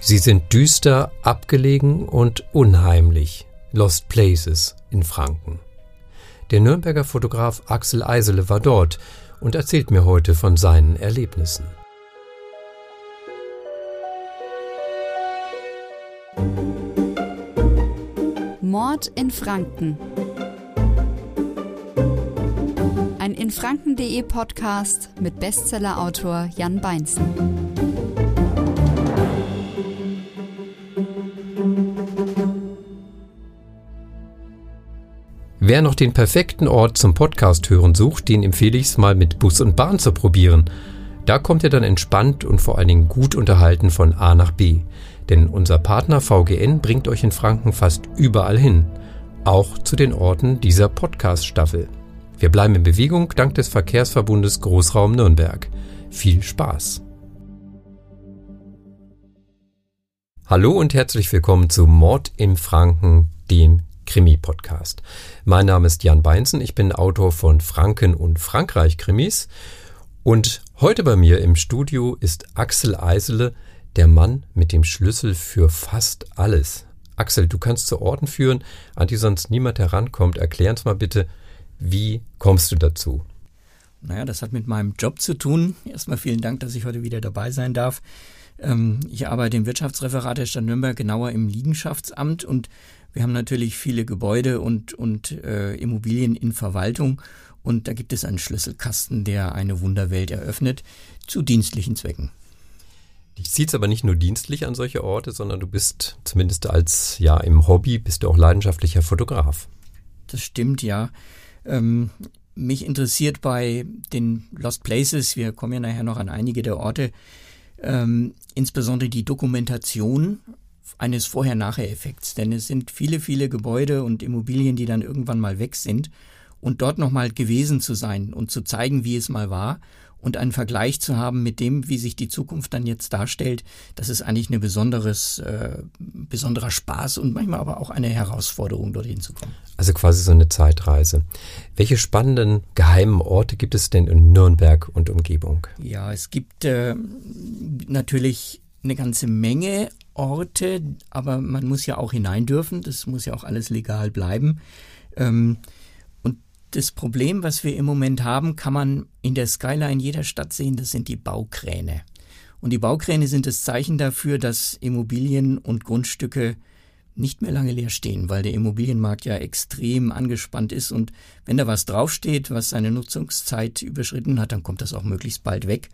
Sie sind düster, abgelegen und unheimlich. Lost Places in Franken. Der Nürnberger Fotograf Axel Eisele war dort und erzählt mir heute von seinen Erlebnissen. Mord in Franken. Ein infranken.de Podcast mit Bestsellerautor Jan Beinzen. Wer noch den perfekten Ort zum Podcast hören sucht, den empfehle ich es mal mit Bus und Bahn zu probieren. Da kommt ihr dann entspannt und vor allen Dingen gut unterhalten von A nach B. Denn unser Partner VGN bringt euch in Franken fast überall hin. Auch zu den Orten dieser Podcast-Staffel. Wir bleiben in Bewegung dank des Verkehrsverbundes Großraum Nürnberg. Viel Spaß! Hallo und herzlich willkommen zu Mord im Franken, dem Krimi-Podcast. Mein Name ist Jan Beinzen, ich bin Autor von Franken und Frankreich Krimis und heute bei mir im Studio ist Axel Eisele, der Mann mit dem Schlüssel für fast alles. Axel, du kannst zu Orten führen, an die sonst niemand herankommt. Erklär uns mal bitte, wie kommst du dazu? Naja, das hat mit meinem Job zu tun. Erstmal vielen Dank, dass ich heute wieder dabei sein darf. Ähm, ich arbeite im Wirtschaftsreferat der Stadt Nürnberg, genauer im Liegenschaftsamt und wir haben natürlich viele Gebäude und, und äh, Immobilien in Verwaltung und da gibt es einen Schlüsselkasten, der eine Wunderwelt eröffnet zu dienstlichen Zwecken. Dich zieht es aber nicht nur dienstlich an solche Orte, sondern du bist zumindest als ja im Hobby bist du auch leidenschaftlicher Fotograf. Das stimmt ja. Ähm, mich interessiert bei den Lost Places, wir kommen ja nachher noch an einige der Orte, ähm, insbesondere die Dokumentation eines Vorher-Nachher-Effekts. Denn es sind viele, viele Gebäude und Immobilien, die dann irgendwann mal weg sind. Und dort nochmal gewesen zu sein und zu zeigen, wie es mal war und einen Vergleich zu haben mit dem, wie sich die Zukunft dann jetzt darstellt, das ist eigentlich ein besonderes, äh, besonderer Spaß und manchmal aber auch eine Herausforderung, dorthin zu kommen. Also quasi so eine Zeitreise. Welche spannenden geheimen Orte gibt es denn in Nürnberg und Umgebung? Ja, es gibt äh, natürlich eine ganze Menge Orte, aber man muss ja auch hinein dürfen, das muss ja auch alles legal bleiben. Ähm, das Problem, was wir im Moment haben, kann man in der Skyline jeder Stadt sehen, das sind die Baukräne. Und die Baukräne sind das Zeichen dafür, dass Immobilien und Grundstücke nicht mehr lange leer stehen, weil der Immobilienmarkt ja extrem angespannt ist und wenn da was draufsteht, was seine Nutzungszeit überschritten hat, dann kommt das auch möglichst bald weg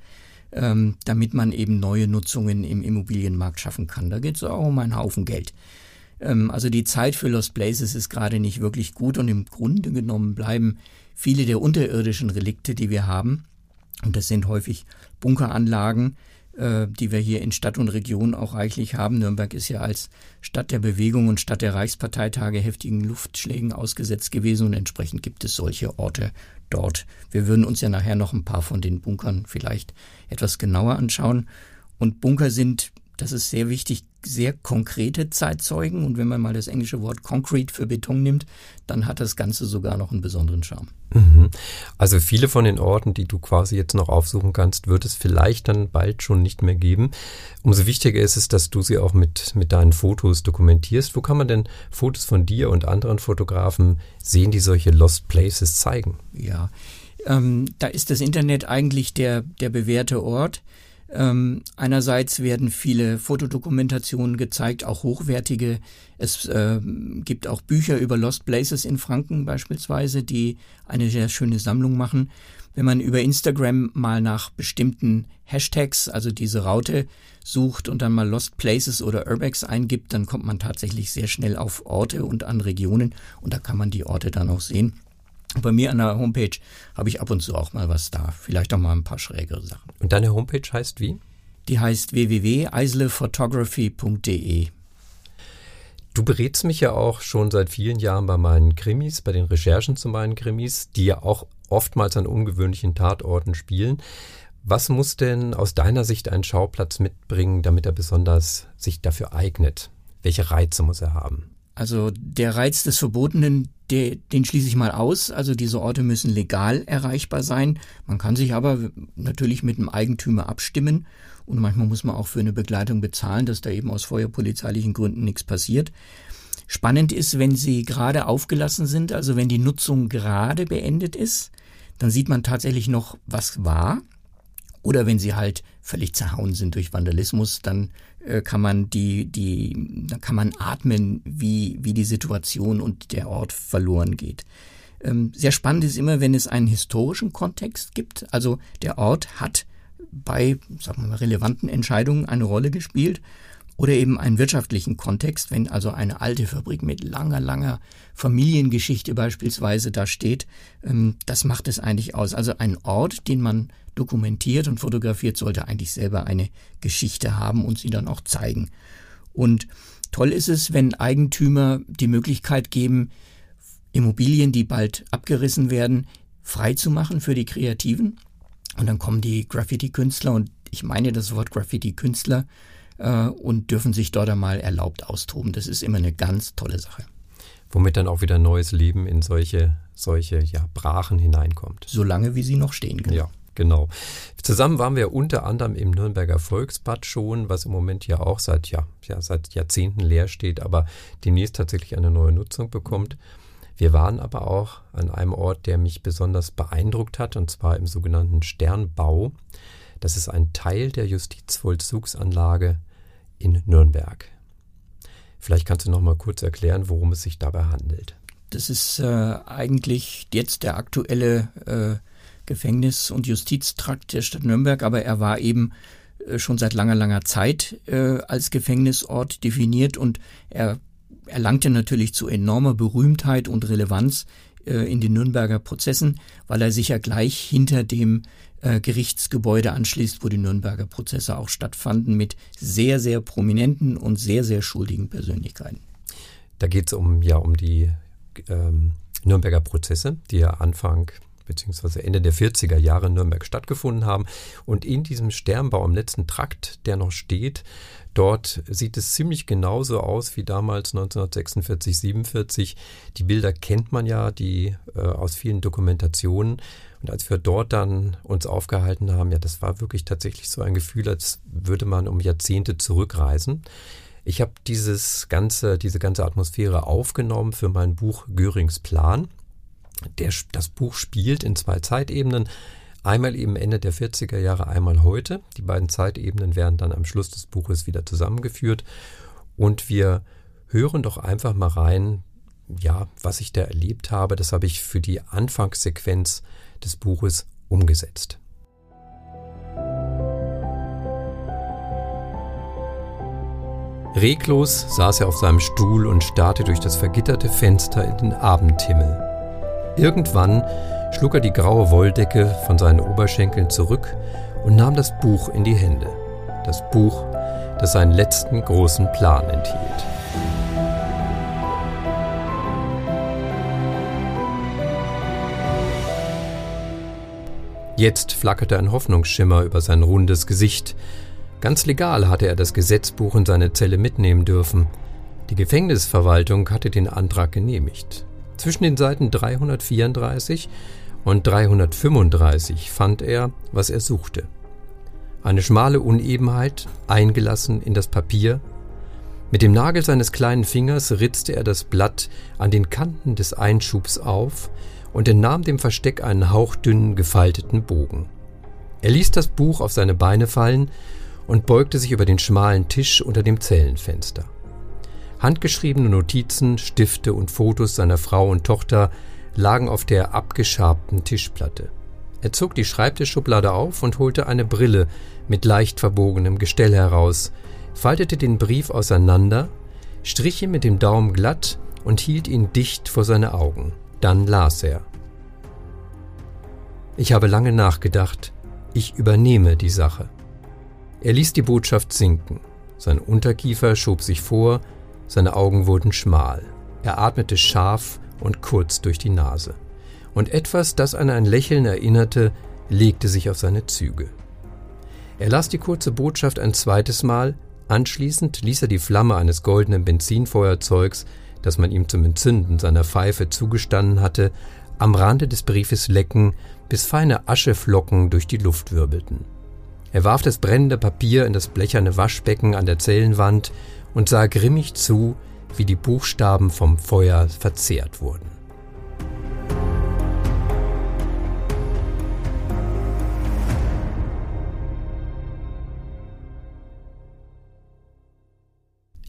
ähm, damit man eben neue Nutzungen im Immobilienmarkt schaffen kann. Da geht es auch um einen Haufen Geld. Ähm, also die Zeit für Lost Places ist gerade nicht wirklich gut und im Grunde genommen bleiben viele der unterirdischen Relikte, die wir haben, und das sind häufig Bunkeranlagen, äh, die wir hier in Stadt und Region auch reichlich haben. Nürnberg ist ja als Stadt der Bewegung und Stadt der Reichsparteitage heftigen Luftschlägen ausgesetzt gewesen und entsprechend gibt es solche Orte dort. Wir würden uns ja nachher noch ein paar von den Bunkern vielleicht etwas genauer anschauen. Und Bunker sind, das ist sehr wichtig, sehr konkrete Zeitzeugen. Und wenn man mal das englische Wort concrete für Beton nimmt, dann hat das Ganze sogar noch einen besonderen Charme. Mhm. Also viele von den Orten, die du quasi jetzt noch aufsuchen kannst, wird es vielleicht dann bald schon nicht mehr geben. Umso wichtiger ist es, dass du sie auch mit, mit deinen Fotos dokumentierst. Wo kann man denn Fotos von dir und anderen Fotografen sehen, die solche Lost Places zeigen? Ja, ähm, da ist das Internet eigentlich der, der bewährte Ort. Ähm, einerseits werden viele Fotodokumentationen gezeigt, auch hochwertige. Es äh, gibt auch Bücher über Lost Places in Franken beispielsweise, die eine sehr schöne Sammlung machen. Wenn man über Instagram mal nach bestimmten Hashtags, also diese Raute, sucht und dann mal Lost Places oder Urbex eingibt, dann kommt man tatsächlich sehr schnell auf Orte und an Regionen und da kann man die Orte dann auch sehen. Bei mir an der Homepage habe ich ab und zu auch mal was da. Vielleicht auch mal ein paar schrägere Sachen. Und deine Homepage heißt wie? Die heißt www.eislephotography.de. Du berätst mich ja auch schon seit vielen Jahren bei meinen Krimis, bei den Recherchen zu meinen Krimis, die ja auch oftmals an ungewöhnlichen Tatorten spielen. Was muss denn aus deiner Sicht ein Schauplatz mitbringen, damit er besonders sich dafür eignet? Welche Reize muss er haben? Also der Reiz des Verbotenen, der, den schließe ich mal aus. Also diese Orte müssen legal erreichbar sein. Man kann sich aber natürlich mit dem Eigentümer abstimmen und manchmal muss man auch für eine Begleitung bezahlen, dass da eben aus feuerpolizeilichen Gründen nichts passiert. Spannend ist, wenn sie gerade aufgelassen sind, also wenn die Nutzung gerade beendet ist, dann sieht man tatsächlich noch, was war. Oder wenn sie halt völlig zerhauen sind durch Vandalismus, dann äh, kann man die, die, dann kann man atmen, wie, wie die Situation und der Ort verloren geht. Ähm, sehr spannend ist immer, wenn es einen historischen Kontext gibt. Also der Ort hat bei, sagen wir mal, relevanten Entscheidungen eine Rolle gespielt oder eben einen wirtschaftlichen Kontext, wenn also eine alte Fabrik mit langer, langer Familiengeschichte beispielsweise da steht, ähm, das macht es eigentlich aus. Also ein Ort, den man dokumentiert und fotografiert, sollte eigentlich selber eine Geschichte haben und sie dann auch zeigen. Und toll ist es, wenn Eigentümer die Möglichkeit geben, Immobilien, die bald abgerissen werden, frei zu machen für die Kreativen. Und dann kommen die Graffiti-Künstler und ich meine das Wort Graffiti-Künstler äh, und dürfen sich dort einmal erlaubt austoben. Das ist immer eine ganz tolle Sache. Womit dann auch wieder neues Leben in solche, solche ja, Brachen hineinkommt. Solange wie sie noch stehen können. Ja. Genau. Zusammen waren wir unter anderem im Nürnberger Volksbad schon, was im Moment ja auch seit, ja, ja, seit Jahrzehnten leer steht, aber demnächst tatsächlich eine neue Nutzung bekommt. Wir waren aber auch an einem Ort, der mich besonders beeindruckt hat, und zwar im sogenannten Sternbau. Das ist ein Teil der Justizvollzugsanlage in Nürnberg. Vielleicht kannst du noch mal kurz erklären, worum es sich dabei handelt. Das ist äh, eigentlich jetzt der aktuelle äh, Gefängnis- und Justiztrakt der Stadt Nürnberg, aber er war eben äh, schon seit langer, langer Zeit äh, als Gefängnisort definiert und er erlangte natürlich zu enormer Berühmtheit und Relevanz in den Nürnberger Prozessen, weil er sich ja gleich hinter dem äh, Gerichtsgebäude anschließt, wo die Nürnberger Prozesse auch stattfanden, mit sehr, sehr prominenten und sehr, sehr schuldigen Persönlichkeiten. Da geht es um, ja, um die ähm, Nürnberger Prozesse, die ja Anfang beziehungsweise Ende der 40er Jahre in Nürnberg stattgefunden haben. Und in diesem Sternbau im letzten Trakt, der noch steht, dort sieht es ziemlich genauso aus wie damals 1946, 47. Die Bilder kennt man ja, die äh, aus vielen Dokumentationen. Und als wir dort dann uns aufgehalten haben, ja, das war wirklich tatsächlich so ein Gefühl, als würde man um Jahrzehnte zurückreisen. Ich habe dieses ganze, diese ganze Atmosphäre aufgenommen für mein Buch Görings Plan. Der, das Buch spielt in zwei Zeitebenen. Einmal eben Ende der 40er Jahre, einmal heute. Die beiden Zeitebenen werden dann am Schluss des Buches wieder zusammengeführt. Und wir hören doch einfach mal rein, ja, was ich da erlebt habe. Das habe ich für die Anfangssequenz des Buches umgesetzt. Reglos saß er auf seinem Stuhl und starrte durch das vergitterte Fenster in den Abendhimmel. Irgendwann schlug er die graue Wolldecke von seinen Oberschenkeln zurück und nahm das Buch in die Hände. Das Buch, das seinen letzten großen Plan enthielt. Jetzt flackerte ein Hoffnungsschimmer über sein rundes Gesicht. Ganz legal hatte er das Gesetzbuch in seine Zelle mitnehmen dürfen. Die Gefängnisverwaltung hatte den Antrag genehmigt. Zwischen den Seiten 334 und 335 fand er, was er suchte. Eine schmale Unebenheit, eingelassen in das Papier. Mit dem Nagel seines kleinen Fingers ritzte er das Blatt an den Kanten des Einschubs auf und entnahm dem Versteck einen hauchdünnen, gefalteten Bogen. Er ließ das Buch auf seine Beine fallen und beugte sich über den schmalen Tisch unter dem Zellenfenster. Handgeschriebene Notizen, Stifte und Fotos seiner Frau und Tochter lagen auf der abgeschabten Tischplatte. Er zog die Schreibtischschublade auf und holte eine Brille mit leicht verbogenem Gestell heraus, faltete den Brief auseinander, strich ihn mit dem Daumen glatt und hielt ihn dicht vor seine Augen. Dann las er. Ich habe lange nachgedacht. Ich übernehme die Sache. Er ließ die Botschaft sinken. Sein Unterkiefer schob sich vor, seine Augen wurden schmal. Er atmete scharf und kurz durch die Nase. Und etwas, das an ein Lächeln erinnerte, legte sich auf seine Züge. Er las die kurze Botschaft ein zweites Mal, anschließend ließ er die Flamme eines goldenen Benzinfeuerzeugs das man ihm zum Entzünden seiner Pfeife zugestanden hatte, am Rande des Briefes lecken, bis feine Ascheflocken durch die Luft wirbelten. Er warf das brennende Papier in das blecherne Waschbecken an der Zellenwand und sah grimmig zu, wie die Buchstaben vom Feuer verzehrt wurden.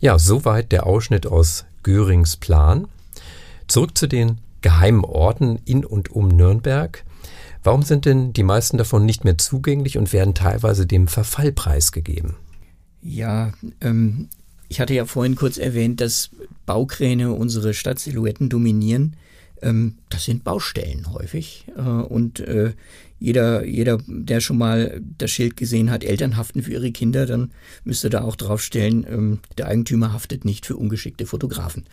Ja, soweit der Ausschnitt aus Görings Plan. Zurück zu den geheimen Orten in und um Nürnberg. Warum sind denn die meisten davon nicht mehr zugänglich und werden teilweise dem Verfall preisgegeben? Ja, ähm, ich hatte ja vorhin kurz erwähnt, dass Baukräne unsere Stadtsilhouetten dominieren. Ähm, das sind Baustellen häufig. Äh, und äh, jeder, jeder, der schon mal das Schild gesehen hat, Eltern haften für ihre Kinder, dann müsste da auch draufstellen, ähm, der Eigentümer haftet nicht für ungeschickte Fotografen.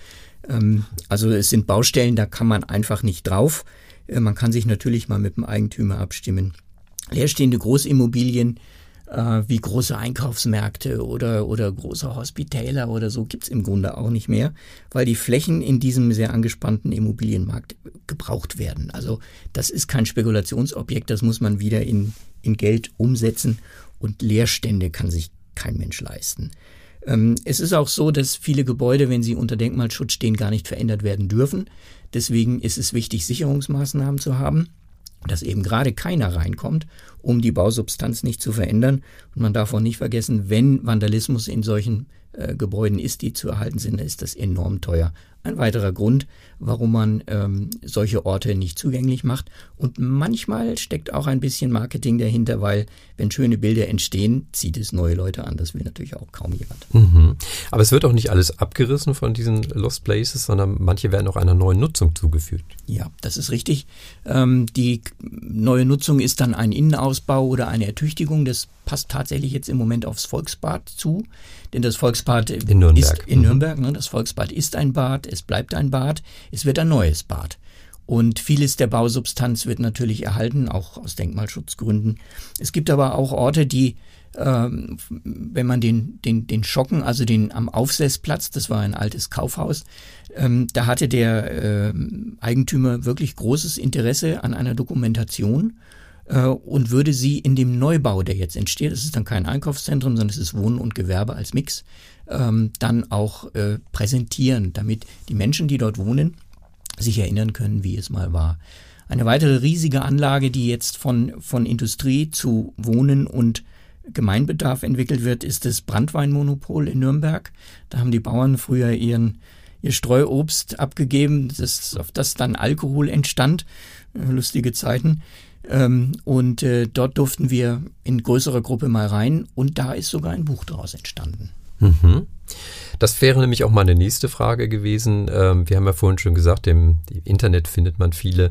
Ähm, also es sind Baustellen, da kann man einfach nicht drauf. Äh, man kann sich natürlich mal mit dem Eigentümer abstimmen. Leerstehende Großimmobilien äh, wie große Einkaufsmärkte oder, oder große Hospitäler oder so gibt's im Grunde auch nicht mehr, weil die Flächen in diesem sehr angespannten Immobilienmarkt gebraucht werden. Also das ist kein Spekulationsobjekt, das muss man wieder in, in Geld umsetzen und Leerstände kann sich kein Mensch leisten. Ähm, es ist auch so, dass viele Gebäude, wenn sie unter Denkmalschutz stehen, gar nicht verändert werden dürfen. Deswegen ist es wichtig, Sicherungsmaßnahmen zu haben dass eben gerade keiner reinkommt, um die Bausubstanz nicht zu verändern. Und man darf auch nicht vergessen, wenn Vandalismus in solchen äh, Gebäuden ist, die zu erhalten sind, dann ist das enorm teuer. Ein weiterer Grund, warum man ähm, solche Orte nicht zugänglich macht. Und manchmal steckt auch ein bisschen Marketing dahinter, weil wenn schöne Bilder entstehen, zieht es neue Leute an. Das will natürlich auch kaum jemand. Mhm. Aber es wird auch nicht alles abgerissen von diesen Lost Places, sondern manche werden auch einer neuen Nutzung zugefügt. Ja, das ist richtig. Ähm, die neue Nutzung ist dann ein Innenausbau oder eine Ertüchtigung. Das passt tatsächlich jetzt im Moment aufs Volksbad zu. Denn das Volksbad in Nürnberg. ist in mhm. Nürnberg, ne, das Volksbad ist ein Bad, es bleibt ein Bad, es wird ein neues Bad. Und vieles der Bausubstanz wird natürlich erhalten, auch aus Denkmalschutzgründen. Es gibt aber auch Orte, die, ähm, wenn man den, den, den Schocken, also den am Aufsetzplatz, das war ein altes Kaufhaus, ähm, da hatte der äh, Eigentümer wirklich großes Interesse an einer Dokumentation äh, und würde sie in dem Neubau, der jetzt entsteht, das ist dann kein Einkaufszentrum, sondern es ist Wohnen und Gewerbe als Mix, ähm, dann auch äh, präsentieren, damit die Menschen, die dort wohnen, sich erinnern können, wie es mal war. Eine weitere riesige Anlage, die jetzt von, von Industrie zu Wohnen und Gemeinbedarf entwickelt wird, ist das Brandweinmonopol in Nürnberg. Da haben die Bauern früher ihren, ihr Streuobst abgegeben, das, auf das dann Alkohol entstand. Lustige Zeiten. Ähm, und äh, dort durften wir in größerer Gruppe mal rein und da ist sogar ein Buch daraus entstanden. Mhm. Das wäre nämlich auch meine nächste Frage gewesen. Ähm, wir haben ja vorhin schon gesagt, im, im Internet findet man viele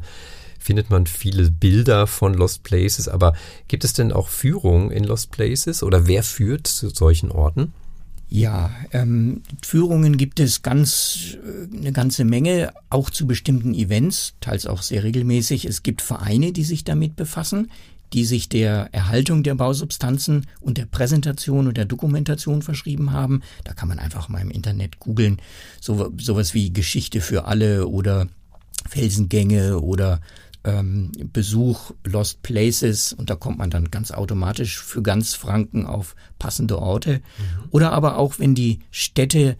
findet man viele Bilder von Lost Places, aber gibt es denn auch Führungen in Lost Places oder wer führt zu solchen Orten? Ja, ähm, Führungen gibt es ganz äh, eine ganze Menge, auch zu bestimmten Events, teils auch sehr regelmäßig. Es gibt Vereine, die sich damit befassen, die sich der Erhaltung der Bausubstanzen und der Präsentation und der Dokumentation verschrieben haben. Da kann man einfach mal im Internet googeln, so, sowas wie Geschichte für alle oder Felsengänge oder ähm, Besuch Lost Places und da kommt man dann ganz automatisch für ganz Franken auf passende Orte. Mhm. Oder aber auch, wenn die Städte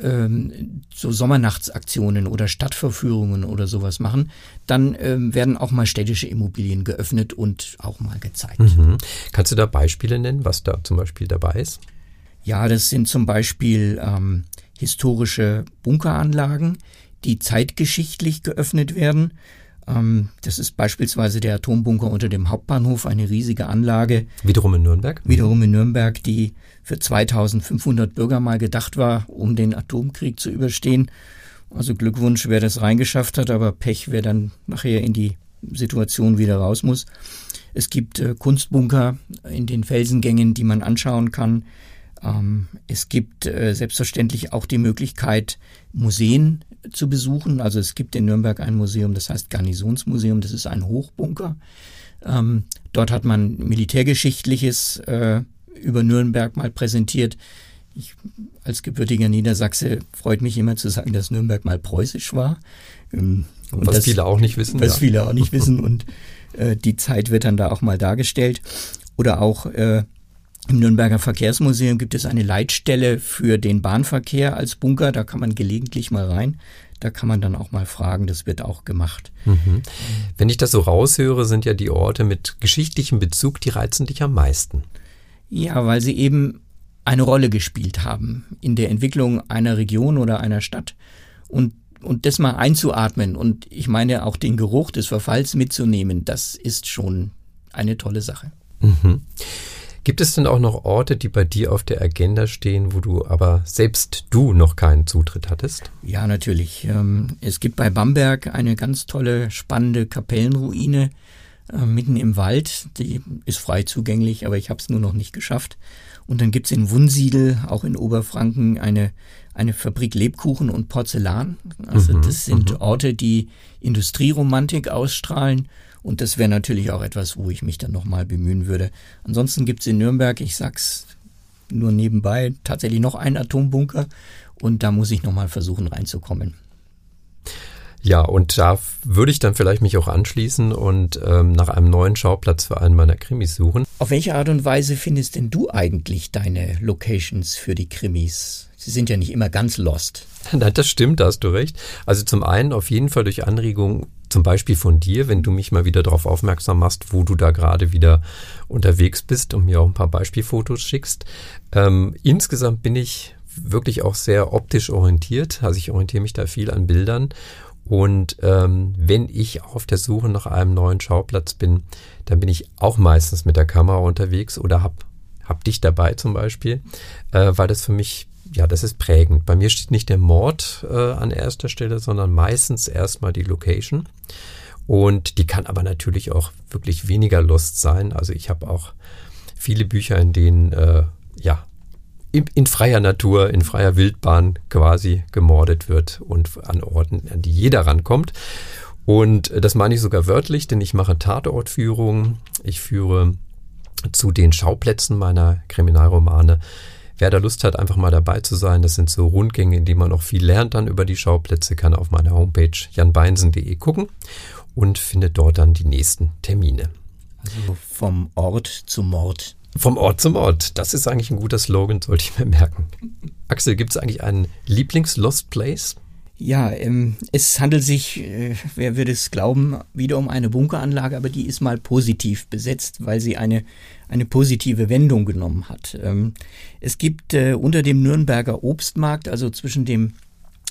ähm, so Sommernachtsaktionen oder Stadtverführungen oder sowas machen, dann ähm, werden auch mal städtische Immobilien geöffnet und auch mal gezeigt. Mhm. Kannst du da Beispiele nennen, was da zum Beispiel dabei ist? Ja, das sind zum Beispiel ähm, historische Bunkeranlagen, die zeitgeschichtlich geöffnet werden das ist beispielsweise der Atombunker unter dem Hauptbahnhof, eine riesige Anlage. Wiederum in Nürnberg? Wiederum in Nürnberg, die für 2500 Bürger mal gedacht war, um den Atomkrieg zu überstehen. Also Glückwunsch, wer das reingeschafft hat, aber Pech, wer dann nachher in die Situation wieder raus muss. Es gibt äh, Kunstbunker in den Felsengängen, die man anschauen kann. Ähm, es gibt äh, selbstverständlich auch die Möglichkeit, Museen zu besuchen. Also es gibt in Nürnberg ein Museum, das heißt Garnisonsmuseum, das ist ein Hochbunker. Ähm, dort hat man Militärgeschichtliches äh, über Nürnberg mal präsentiert. ich als gebürtiger Niedersachse freut mich immer zu sagen, dass Nürnberg mal preußisch war. Ähm, und was das, viele auch nicht wissen. Was ja. viele auch nicht wissen und äh, die Zeit wird dann da auch mal dargestellt. Oder auch äh, im Nürnberger Verkehrsmuseum gibt es eine Leitstelle für den Bahnverkehr als Bunker. Da kann man gelegentlich mal rein. Da kann man dann auch mal fragen. Das wird auch gemacht. Mhm. Wenn ich das so raushöre, sind ja die Orte mit geschichtlichem Bezug, die reizen dich am meisten. Ja, weil sie eben eine Rolle gespielt haben in der Entwicklung einer Region oder einer Stadt. Und und das mal einzuatmen und ich meine auch den Geruch des Verfalls mitzunehmen, das ist schon eine tolle Sache. Mhm. Gibt es denn auch noch Orte, die bei dir auf der Agenda stehen, wo du aber selbst du noch keinen Zutritt hattest? Ja, natürlich. Ähm, es gibt bei Bamberg eine ganz tolle, spannende Kapellenruine äh, mitten im Wald. Die ist frei zugänglich, aber ich habe es nur noch nicht geschafft. Und dann gibt es in Wunsiedel, auch in Oberfranken, eine, eine Fabrik Lebkuchen und Porzellan. Also mhm, das sind mhm. Orte, die Industrieromantik ausstrahlen und das wäre natürlich auch etwas, wo ich mich dann nochmal bemühen würde. Ansonsten gibt es in Nürnberg, ich sag's nur nebenbei, tatsächlich noch einen Atombunker und da muss ich nochmal versuchen reinzukommen. Ja, und da würde ich dann vielleicht mich auch anschließen und ähm, nach einem neuen Schauplatz für einen meiner Krimis suchen. Auf welche Art und Weise findest denn du eigentlich deine Locations für die Krimis? Sie sind ja nicht immer ganz lost. Nein, das stimmt, da hast du recht. Also zum einen auf jeden Fall durch Anregung zum Beispiel von dir, wenn du mich mal wieder darauf aufmerksam machst, wo du da gerade wieder unterwegs bist und mir auch ein paar Beispielfotos schickst. Ähm, insgesamt bin ich wirklich auch sehr optisch orientiert. Also ich orientiere mich da viel an Bildern. Und ähm, wenn ich auf der Suche nach einem neuen Schauplatz bin, dann bin ich auch meistens mit der Kamera unterwegs oder hab, hab dich dabei zum Beispiel, äh, weil das für mich ja, das ist prägend. Bei mir steht nicht der Mord äh, an erster Stelle, sondern meistens erstmal die Location. Und die kann aber natürlich auch wirklich weniger Lust sein. Also ich habe auch viele Bücher, in denen äh, ja in, in, freier Natur, in freier Wildbahn quasi gemordet wird und an Orten, an die jeder rankommt. Und das meine ich sogar wörtlich, denn ich mache Tatortführungen. Ich führe zu den Schauplätzen meiner Kriminalromane Wer da Lust hat, einfach mal dabei zu sein, das sind so Rundgänge, in denen man auch viel lernt dann über die Schauplätze, kann auf meiner Homepage janbeinsen.de gucken und findet dort dann die nächsten Termine. Also vom Ort zum Mord. Vom Ort zum Ort. Das ist eigentlich ein guter Slogan, sollte ich mir merken. Axel, gibt es eigentlich einen Lieblings-Lost Place? Ja, ähm, es handelt sich, äh, wer würde es glauben, wieder um eine Bunkeranlage, aber die ist mal positiv besetzt, weil sie eine, eine positive Wendung genommen hat. Ähm, es gibt äh, unter dem Nürnberger Obstmarkt, also zwischen dem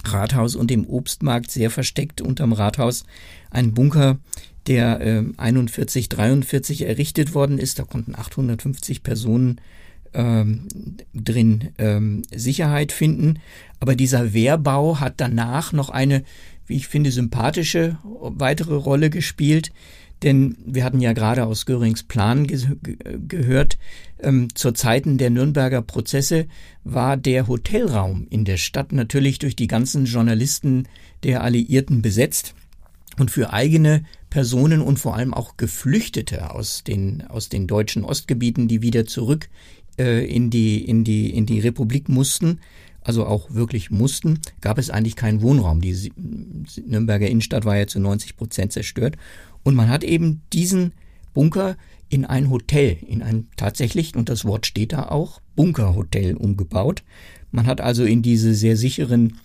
Rathaus und dem Obstmarkt, sehr versteckt unterm Rathaus, einen Bunker, der äh, 41, 43 errichtet worden ist. Da konnten 850 Personen ähm, drin ähm, Sicherheit finden. Aber dieser Wehrbau hat danach noch eine, wie ich finde, sympathische weitere Rolle gespielt. Denn wir hatten ja gerade aus Görings Plan ge gehört, ähm, zur Zeiten der Nürnberger Prozesse war der Hotelraum in der Stadt natürlich durch die ganzen Journalisten der Alliierten besetzt und für eigene Personen und vor allem auch Geflüchtete aus den, aus den deutschen Ostgebieten, die wieder zurück äh, in, die, in, die, in die Republik mussten, also auch wirklich mussten, gab es eigentlich keinen Wohnraum. Die Nürnberger Innenstadt war ja zu 90 Prozent zerstört. Und man hat eben diesen Bunker in ein Hotel, in ein tatsächlich, und das Wort steht da auch, Bunkerhotel umgebaut. Man hat also in diese sehr sicheren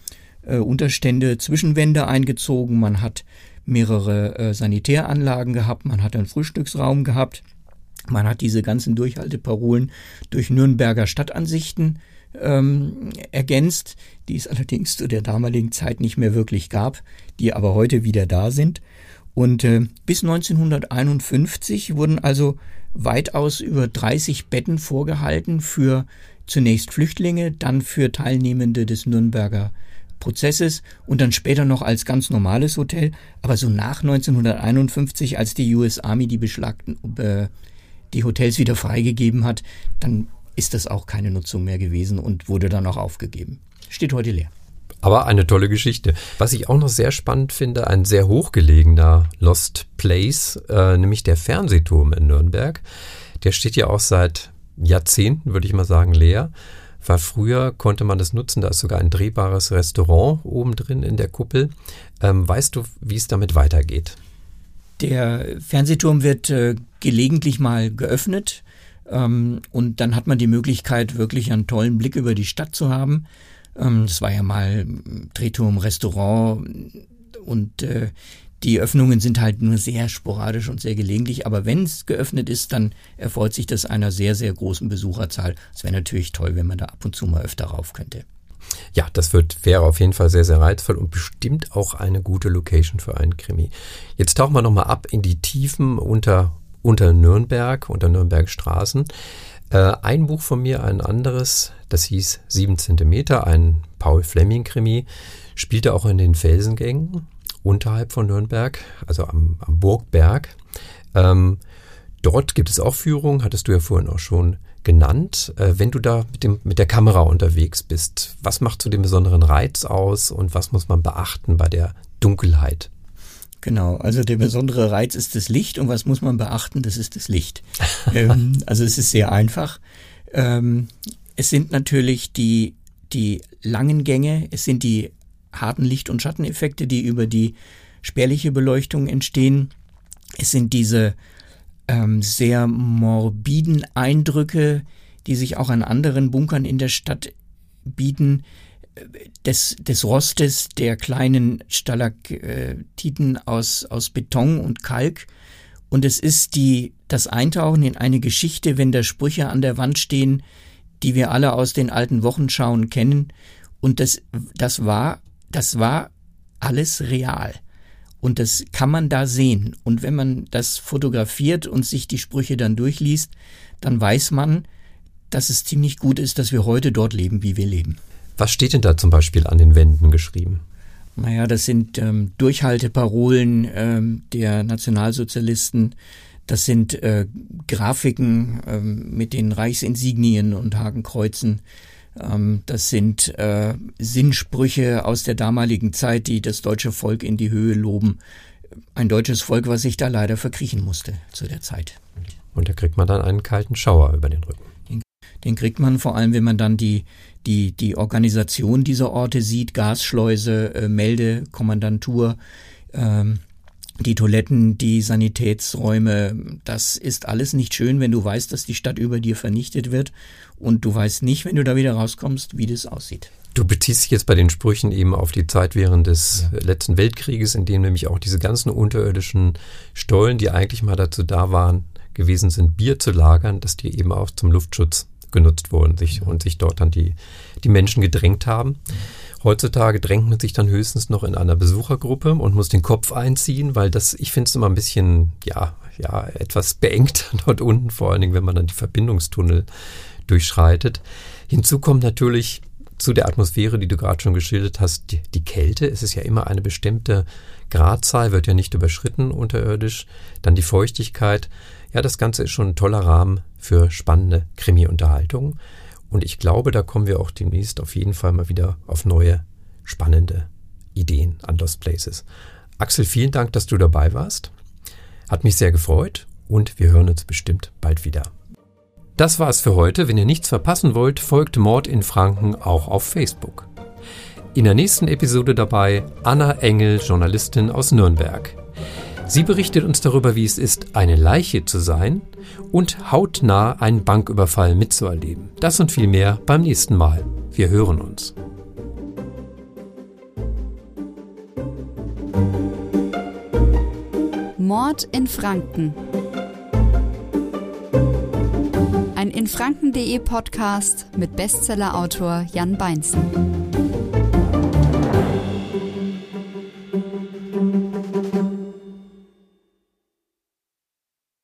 äh, Unterstände Zwischenwände eingezogen, man hat mehrere äh, Sanitäranlagen gehabt, man hat einen Frühstücksraum gehabt, man hat diese ganzen Durchhalteparolen durch Nürnberger Stadtansichten ähm, ergänzt, die es allerdings zu der damaligen Zeit nicht mehr wirklich gab, die aber heute wieder da sind. Und äh, bis 1951 wurden also weitaus über 30 Betten vorgehalten für zunächst Flüchtlinge, dann für Teilnehmende des Nürnberger Prozesses und dann später noch als ganz normales Hotel. Aber so nach 1951, als die US Army die beschlagten, äh, die Hotels wieder freigegeben hat, dann ist das auch keine Nutzung mehr gewesen und wurde dann auch aufgegeben. Steht heute leer. Aber eine tolle Geschichte. Was ich auch noch sehr spannend finde, ein sehr hochgelegener Lost Place, äh, nämlich der Fernsehturm in Nürnberg. Der steht ja auch seit Jahrzehnten, würde ich mal sagen, leer. war früher, konnte man das nutzen, da ist sogar ein drehbares Restaurant oben drin in der Kuppel. Ähm, weißt du, wie es damit weitergeht? Der Fernsehturm wird äh, gelegentlich mal geöffnet ähm, und dann hat man die Möglichkeit, wirklich einen tollen Blick über die Stadt zu haben. Ähm, das war ja mal Drehturm, Restaurant und äh, die Öffnungen sind halt nur sehr sporadisch und sehr gelegentlich, aber wenn es geöffnet ist, dann erfreut sich das einer sehr, sehr großen Besucherzahl. Es wäre natürlich toll, wenn man da ab und zu mal öfter rauf könnte. Ja, das wird, wäre auf jeden Fall sehr, sehr reizvoll und bestimmt auch eine gute Location für einen Krimi. Jetzt tauchen wir nochmal ab in die Tiefen unter, unter Nürnberg, unter Nürnberg Straßen. Äh, ein Buch von mir, ein anderes, das hieß Sieben Zentimeter, ein Paul Fleming-Krimi, spielte auch in den Felsengängen unterhalb von Nürnberg, also am, am Burgberg. Ähm, dort gibt es auch Führungen, hattest du ja vorhin auch schon genannt. Äh, wenn du da mit, dem, mit der Kamera unterwegs bist, was macht so den besonderen Reiz aus und was muss man beachten bei der Dunkelheit? Genau, also der besondere Reiz ist das Licht und was muss man beachten? Das ist das Licht. ähm, also es ist sehr einfach. Ähm, es sind natürlich die, die langen Gänge, es sind die harten Licht- und Schatteneffekte, die über die spärliche Beleuchtung entstehen. Es sind diese ähm, sehr morbiden Eindrücke, die sich auch an anderen Bunkern in der Stadt bieten, des, des Rostes der kleinen Stalaktiten aus, aus Beton und Kalk. Und es ist die, das Eintauchen in eine Geschichte, wenn da Sprüche an der Wand stehen, die wir alle aus den alten Wochenschauen kennen. Und das, das war, das war alles real. Und das kann man da sehen. Und wenn man das fotografiert und sich die Sprüche dann durchliest, dann weiß man, dass es ziemlich gut ist, dass wir heute dort leben, wie wir leben. Was steht denn da zum Beispiel an den Wänden geschrieben? Naja, das sind ähm, Durchhalteparolen ähm, der Nationalsozialisten. Das sind äh, Grafiken ähm, mit den Reichsinsignien und Hakenkreuzen. Ähm, das sind äh, Sinnsprüche aus der damaligen Zeit, die das deutsche Volk in die Höhe loben. Ein deutsches Volk, was sich da leider verkriechen musste zu der Zeit. Und da kriegt man dann einen kalten Schauer über den Rücken. Den, den kriegt man vor allem, wenn man dann die, die, die Organisation dieser Orte sieht, Gasschleuse, äh, Meldekommandantur, ähm, die Toiletten, die Sanitätsräume, das ist alles nicht schön, wenn du weißt, dass die Stadt über dir vernichtet wird und du weißt nicht, wenn du da wieder rauskommst, wie das aussieht. Du beziehst dich jetzt bei den Sprüchen eben auf die Zeit während des ja. letzten Weltkrieges, in dem nämlich auch diese ganzen unterirdischen Stollen, die eigentlich mal dazu da waren, gewesen sind, Bier zu lagern, dass die eben auch zum Luftschutz genutzt wurden sich, und sich dort dann die, die Menschen gedrängt haben. Heutzutage drängt man sich dann höchstens noch in einer Besuchergruppe und muss den Kopf einziehen, weil das, ich finde es immer ein bisschen, ja, ja, etwas beengt dort unten, vor allen Dingen, wenn man dann die Verbindungstunnel durchschreitet. Hinzu kommt natürlich zu der Atmosphäre, die du gerade schon geschildert hast, die, die, Kälte. Es ist ja immer eine bestimmte Gradzahl, wird ja nicht überschritten unterirdisch. Dann die Feuchtigkeit. Ja, das Ganze ist schon ein toller Rahmen für spannende Krimi-Unterhaltung. Und ich glaube, da kommen wir auch demnächst auf jeden Fall mal wieder auf neue, spannende Ideen an Lost Places. Axel, vielen Dank, dass du dabei warst. Hat mich sehr gefreut und wir hören uns bestimmt bald wieder. Das war's für heute. Wenn ihr nichts verpassen wollt, folgt Mord in Franken auch auf Facebook. In der nächsten Episode dabei Anna Engel, Journalistin aus Nürnberg. Sie berichtet uns darüber, wie es ist, eine Leiche zu sein und hautnah einen Banküberfall mitzuerleben. Das und viel mehr beim nächsten Mal. Wir hören uns. Mord in Franken ein in Franken.de Podcast mit Bestsellerautor Jan Beinzen.